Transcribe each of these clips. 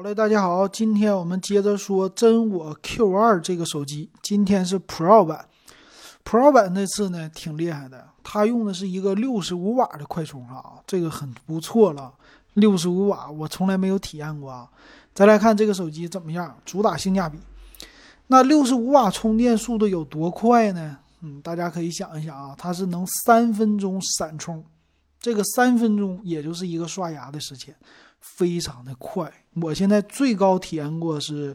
好嘞，大家好，今天我们接着说真我 Q2 这个手机，今天是 Pro 版。Pro 版那次呢挺厉害的，它用的是一个六十五瓦的快充啊，这个很不错了。六十五瓦我从来没有体验过啊。再来看这个手机怎么样，主打性价比。那六十五瓦充电速度有多快呢？嗯，大家可以想一想啊，它是能三分钟闪充，这个三分钟也就是一个刷牙的时间。非常的快，我现在最高体验过是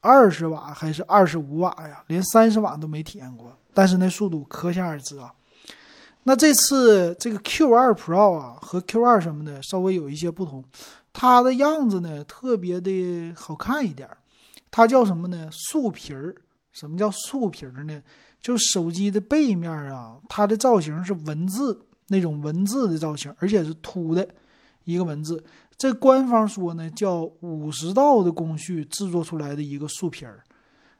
二十瓦还是二十五瓦呀？连三十瓦都没体验过，但是那速度可想而知啊。那这次这个 Q2 Pro 啊和 Q2 什么的稍微有一些不同，它的样子呢特别的好看一点它叫什么呢？素皮儿。什么叫素皮儿呢？就手机的背面啊，它的造型是文字那种文字的造型，而且是凸的一个文字。这官方说呢，叫五十道的工序制作出来的一个素皮儿，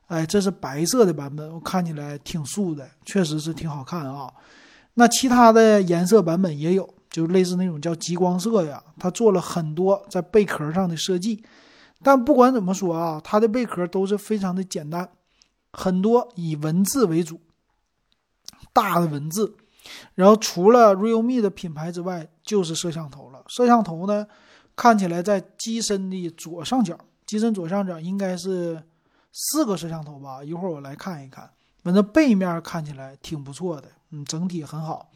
哎，这是白色的版本，我看起来挺素的，确实是挺好看啊。那其他的颜色版本也有，就类似那种叫极光色呀，它做了很多在贝壳上的设计。但不管怎么说啊，它的贝壳都是非常的简单，很多以文字为主，大的文字。然后除了 Realme 的品牌之外，就是摄像头了。摄像头呢？看起来在机身的左上角，机身左上角应该是四个摄像头吧？一会儿我来看一看。反正背面看起来挺不错的，嗯，整体很好。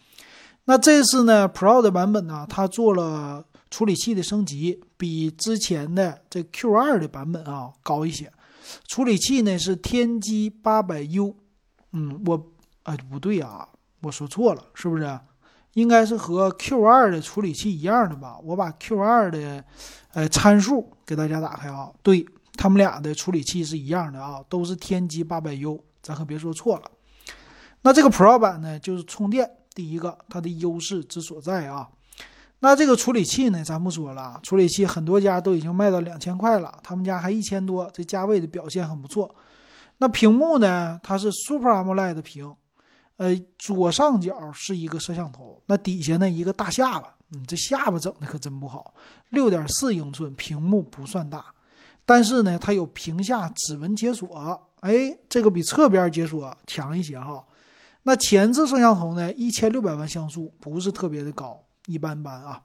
那这次呢，Pro 的版本呢，它做了处理器的升级，比之前的这 Q2 的版本啊高一些。处理器呢是天玑八百 U，嗯，我哎不对啊，我说错了，是不是？应该是和 Q2 的处理器一样的吧？我把 Q2 的，呃，参数给大家打开啊。对他们俩的处理器是一样的啊，都是天玑八百 U，咱可别说错了。那这个 Pro 版呢，就是充电，第一个它的优势之所在啊。那这个处理器呢，咱不说了，处理器很多家都已经卖到两千块了，他们家还一千多，这价位的表现很不错。那屏幕呢，它是 Super AMOLED 屏。呃，左上角是一个摄像头，那底下呢一个大下巴，嗯，这下巴整的可真不好。六点四英寸屏幕不算大，但是呢，它有屏下指纹解锁，哎，这个比侧边解锁强一些哈。那前置摄像头呢，一千六百万像素，不是特别的高，一般般啊。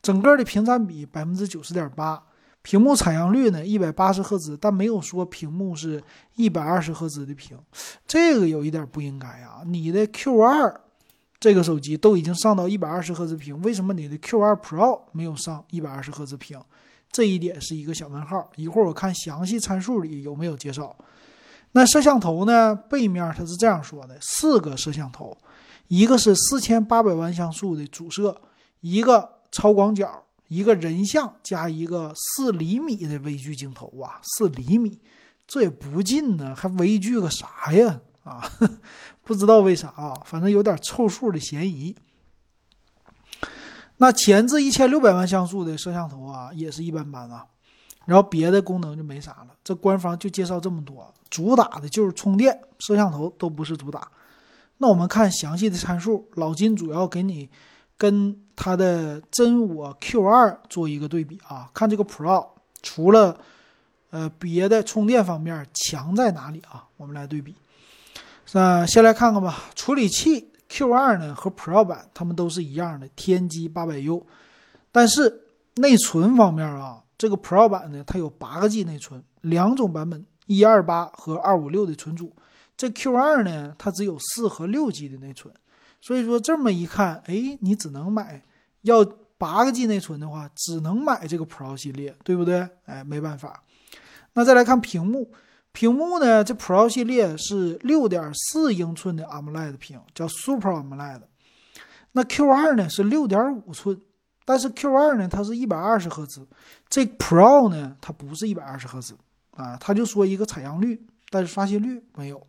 整个的屏占比百分之九十点八。屏幕采样率呢，一百八十赫兹，但没有说屏幕是一百二十赫兹的屏，这个有一点不应该啊。你的 Q2 这个手机都已经上到一百二十赫兹屏，为什么你的 Q2 Pro 没有上一百二十赫兹屏？这一点是一个小问号。一会儿我看详细参数里有没有介绍。那摄像头呢？背面它是这样说的：四个摄像头，一个是四千八百万像素的主摄，一个超广角。一个人像加一个四厘米的微距镜头啊，四厘米，这也不近呢，还微距个啥呀？啊，不知道为啥啊，反正有点凑数的嫌疑。那前置一千六百万像素的摄像头啊，也是一般般啊。然后别的功能就没啥了，这官方就介绍这么多，主打的就是充电，摄像头都不是主打。那我们看详细的参数，老金主要给你。跟它的真我 Q2 做一个对比啊，看这个 Pro 除了呃别的充电方面强在哪里啊？我们来对比。那先来看看吧，处理器 Q2 呢和 Pro 版它们都是一样的，天玑八百 U，但是内存方面啊，这个 Pro 版呢它有八个 G 内存，两种版本，一二八和二五六的存储。这 Q2 呢它只有四和六 G 的内存。所以说这么一看，哎，你只能买要八个 G 内存的话，只能买这个 Pro 系列，对不对？哎，没办法。那再来看屏幕，屏幕呢，这 Pro 系列是六点四英寸的 AMOLED 屏，叫 Super AMOLED。那 Q2 呢是六点五寸，但是 Q2 呢它是一百二十赫兹，这 Pro 呢它不是一百二十赫兹啊，它就说一个采样率，但是刷新率没有。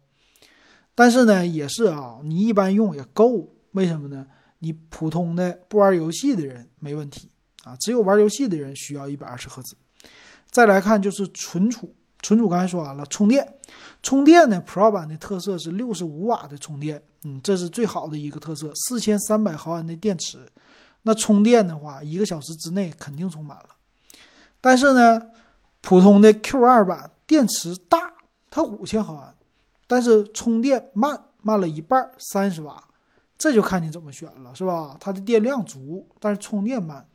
但是呢，也是啊，你一般用也够。为什么呢？你普通的不玩游戏的人没问题啊，只有玩游戏的人需要一百二十赫兹。再来看就是存储，存储刚才说完了，充电，充电呢，Pro 版的特色是六十五瓦的充电，嗯，这是最好的一个特色，四千三百毫安的电池，那充电的话，一个小时之内肯定充满了。但是呢。普通的 Q2 版电池大，它五千毫安，但是充电慢，慢了一半，三十瓦，这就看你怎么选了，是吧？它的电量足，但是充电慢。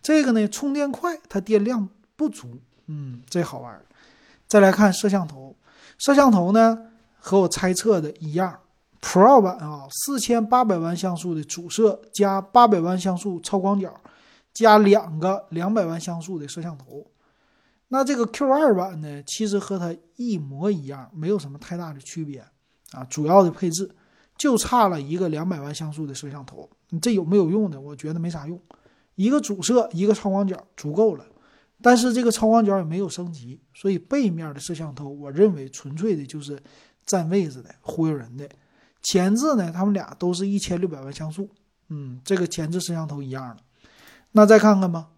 这个呢，充电快，它电量不足，嗯，这好玩。再来看摄像头，摄像头呢和我猜测的一样，Pro 版啊，四千八百万像素的主摄加八百万像素超广角，加两个两百万像素的摄像头。那这个 Q2 版呢，其实和它一模一样，没有什么太大的区别啊，主要的配置就差了一个两百万像素的摄像头。你这有没有用的？我觉得没啥用。一个主摄，一个超广角足够了，但是这个超广角也没有升级，所以背面的摄像头，我认为纯粹的就是占位置的、忽悠人的。前置呢，他们俩都是一千六百万像素，嗯，这个前置摄像头一样的。那再看看吧，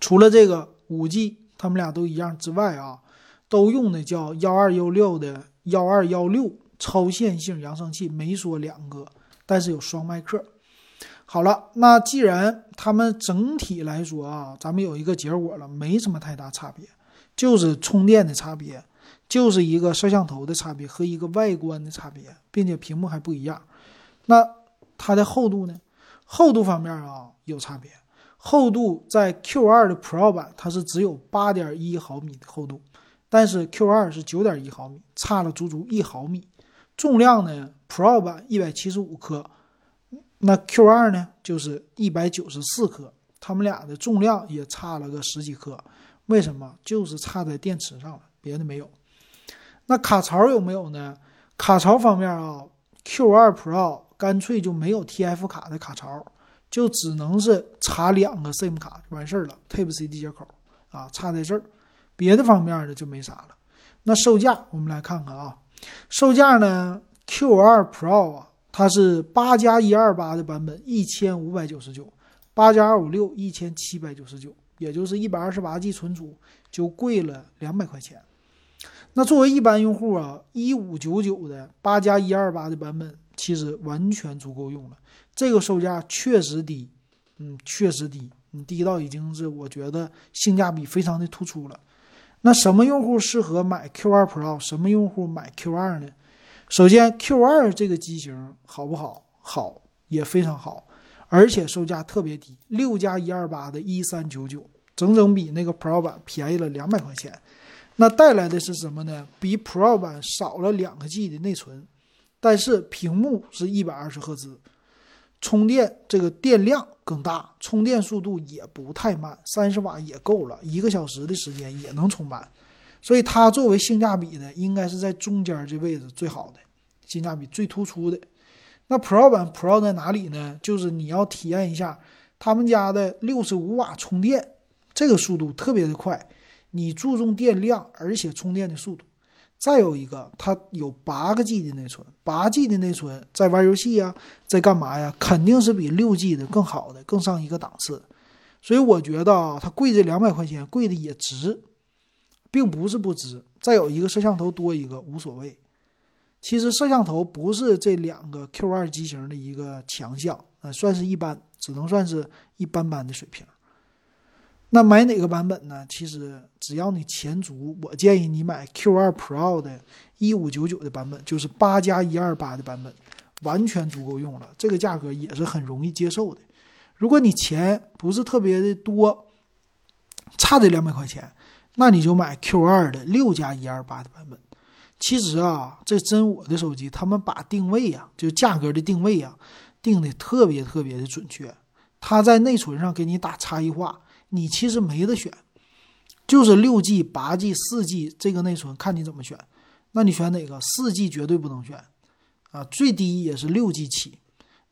除了这个五 G，他们俩都一样之外啊，都用的叫幺二幺六的幺二幺六超线性扬声器，没说两个，但是有双麦克。好了，那既然他们整体来说啊，咱们有一个结果了，没什么太大差别，就是充电的差别，就是一个摄像头的差别和一个外观的差别，并且屏幕还不一样。那它的厚度呢？厚度方面啊有差别，厚度在 Q2 的 Pro 版它是只有八点一毫米的厚度，但是 Q2 是九点一毫米，差了足足一毫米。重量呢？Pro 版一百七十五克。那 Q 二呢，就是一百九十四克，它们俩的重量也差了个十几克，为什么？就是差在电池上了，别的没有。那卡槽有没有呢？卡槽方面啊，Q 二 Pro 干脆就没有 TF 卡的卡槽，就只能是插两个 SIM 卡就完事儿了，Type C 的接口啊，差在这儿，别的方面的就没啥了。那售价我们来看看啊，售价呢，Q 二 Pro 啊。它是八加一二八的版本，一千五百九十九；八加二五六一千七百九十九，也就是一百二十八 G 存储就贵了两百块钱。那作为一般用户啊，一五九九的八加一二八的版本其实完全足够用了。这个售价确实低，嗯，确实低，你低到已经是我觉得性价比非常的突出了。那什么用户适合买 Q2 Pro？什么用户买 Q2 呢？首先，Q2 这个机型好不好？好，也非常好，而且售价特别低，六加一二八的一三九九，整整比那个 Pro 版便宜了两百块钱。那带来的是什么呢？比 Pro 版少了两个 G 的内存，但是屏幕是一百二十赫兹，充电这个电量更大，充电速度也不太慢，三十瓦也够了，一个小时的时间也能充满。所以它作为性价比的，应该是在中间这位置最好的，性价比最突出的。那 Pro 版 Pro 在哪里呢？就是你要体验一下他们家的六十五瓦充电，这个速度特别的快。你注重电量，而且充电的速度。再有一个，它有八个 G 的内存，八 G 的内存在玩游戏呀，在干嘛呀？肯定是比六 G 的更好的，更上一个档次。所以我觉得啊，它贵这两百块钱，贵的也值。并不是不值，再有一个摄像头多一个无所谓。其实摄像头不是这两个 Q2 机型的一个强项，呃，算是一般，只能算是一般般的水平。那买哪个版本呢？其实只要你钱足，我建议你买 Q2 Pro 的1599的版本，就是八加128的版本，完全足够用了。这个价格也是很容易接受的。如果你钱不是特别的多，差这两百块钱。那你就买 Q2 的六加一二八的版本。其实啊，这真我的手机，他们把定位呀，就价格的定位呀，定的特别特别的准确。它在内存上给你打差异化，你其实没得选，就是六 G、八 G、四 G 这个内存，看你怎么选。那你选哪个？四 G 绝对不能选啊，最低也是六 G 起。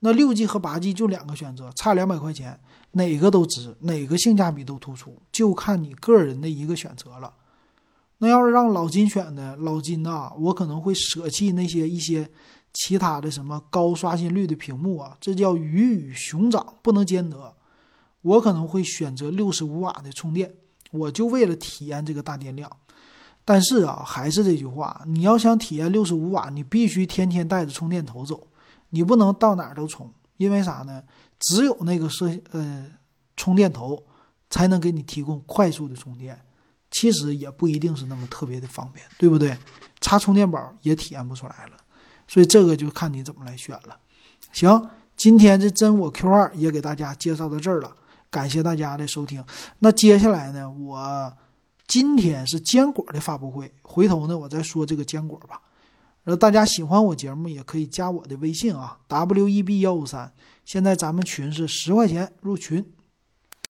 那六 G 和八 G 就两个选择，差两百块钱。哪个都值，哪个性价比都突出，就看你个人的一个选择了。那要是让老金选呢，老金呐，我可能会舍弃那些一些其他的什么高刷新率的屏幕啊，这叫鱼与熊掌不能兼得。我可能会选择六十五瓦的充电，我就为了体验这个大电量。但是啊，还是这句话，你要想体验六十五瓦，你必须天天带着充电头走，你不能到哪儿都充，因为啥呢？只有那个摄呃充电头才能给你提供快速的充电，其实也不一定是那么特别的方便，对不对？插充电宝也体验不出来了，所以这个就看你怎么来选了。行，今天这真我 Q 二也给大家介绍到这儿了，感谢大家的收听。那接下来呢，我今天是坚果的发布会，回头呢我再说这个坚果吧。然后大家喜欢我节目也可以加我的微信啊，W E B 幺五三。现在咱们群是十块钱入群。